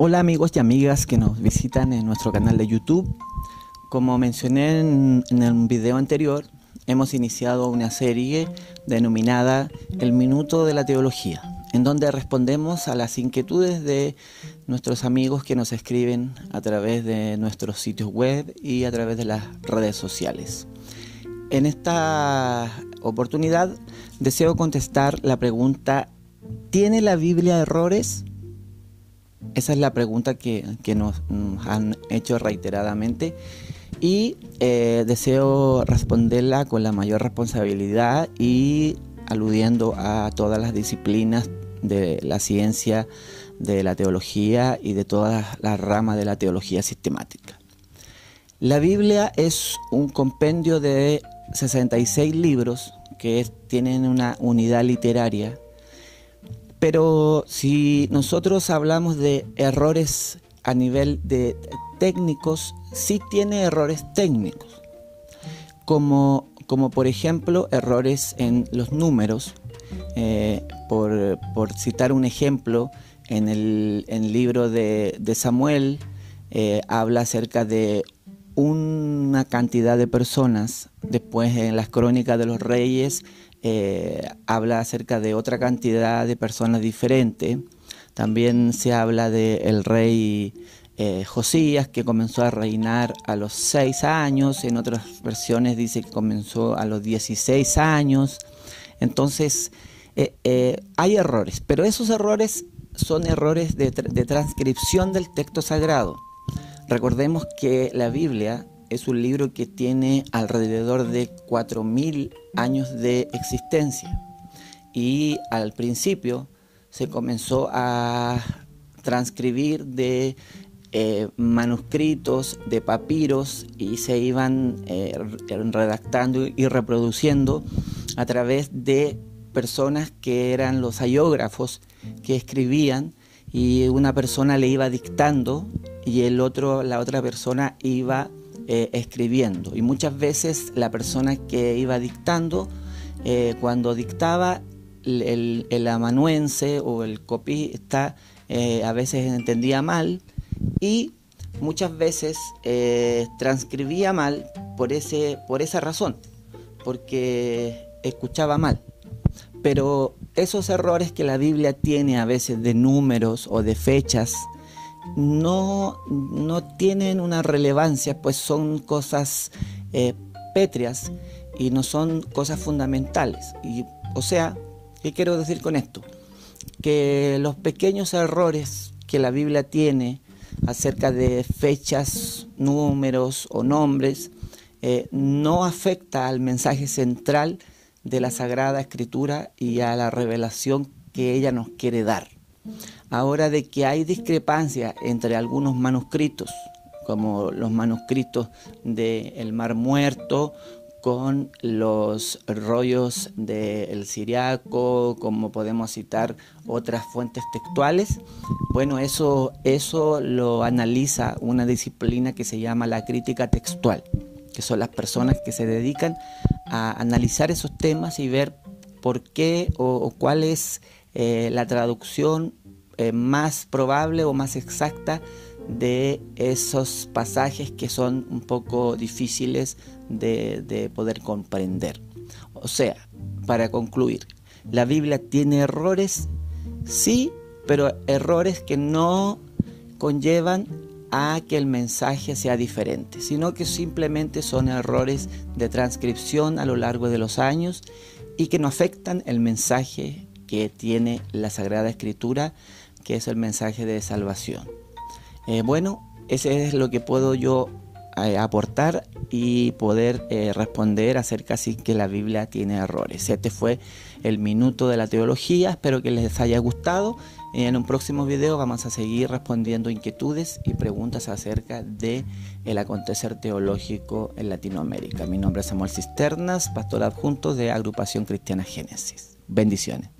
Hola amigos y amigas que nos visitan en nuestro canal de YouTube. Como mencioné en, en el video anterior, hemos iniciado una serie denominada El Minuto de la Teología, en donde respondemos a las inquietudes de nuestros amigos que nos escriben a través de nuestros sitios web y a través de las redes sociales. En esta oportunidad deseo contestar la pregunta, ¿tiene la Biblia errores? Esa es la pregunta que, nos, han hecho reiteradamente y eh, deseo responderla con la mayor responsabilidad y aludiendo a todas las disciplinas de la ciencia, de la teología y de todas las ramas de la teología sistemática. La Biblia es un compendio de 66 libros que tienen una unidad literaria pero si nosotros hablamos de errores a nivel de técnicos, sí tiene errores técnicos, como, como por ejemplo errores en los números. Eh, por, citar un ejemplo, en el, libro de, Samuel eh, habla acerca de una cantidad de personas, después en las crónicas de los reyes eh, habla acerca de otra cantidad de personas diferentes. También se habla del rey eh, Josías, que comenzó a reinar a los seis años. En otras versiones dice que comenzó a los 16 años. Entonces, eh, hay errores, pero esos errores son errores de transcripción del texto sagrado. Recordemos que la Biblia es un libro que tiene alrededor de 4.000 años de existencia. Y al principio se comenzó a transcribir de eh, manuscritos, de papiros y se iban eh, redactando y reproduciendo a través de personas que eran los ayógrafos que escribían y una persona le iba dictando y el otro, la otra persona iba eh, escribiendo. Y muchas veces la persona que iba dictando, eh, cuando dictaba, el, amanuense o el copista eh, a veces entendía mal y muchas veces transcribía mal por, ese, por esa razón, porque escuchaba mal. Pero esos errores que la Biblia tiene a veces de números o de fechas, no, no tienen una relevancia, pues son cosas eh, pétreas y no son cosas fundamentales. Y, o sea, ¿qué quiero decir con esto? Que los pequeños errores que la Biblia tiene acerca de fechas, números o nombres, eh, no afecta al mensaje central de la Sagrada Escritura y a la revelación que ella nos quiere dar. Ahora de que hay discrepancia entre algunos manuscritos, como los manuscritos del Mar Muerto, con los rollos del Siriaco, como podemos citar otras fuentes textuales. Bueno, eso, eso lo analiza una disciplina que se llama la crítica textual, que son las personas que se dedican a analizar esos temas y ver por qué o, cuál es eh, la traducción eh, más probable o más exacta de esos pasajes que son un poco difíciles de, poder comprender. O sea, para concluir, la Biblia tiene errores, sí, pero errores que no conllevan a que el mensaje sea diferente, sino que simplemente son errores de transcripción a lo largo de los años y que no afectan el mensaje que tiene la Sagrada Escritura que es el mensaje de salvación. Eh, bueno, ese es lo que puedo yo aportar y poder eh, responder acerca si que la Biblia tiene errores. Este fue el minuto de la teología, espero que les haya gustado. En un próximo video vamos a seguir respondiendo inquietudes y preguntas acerca de el acontecer teológico en Latinoamérica. Mi nombre es Samuel Cisternas, pastor adjunto de Agrupación Cristiana Génesis. Bendiciones.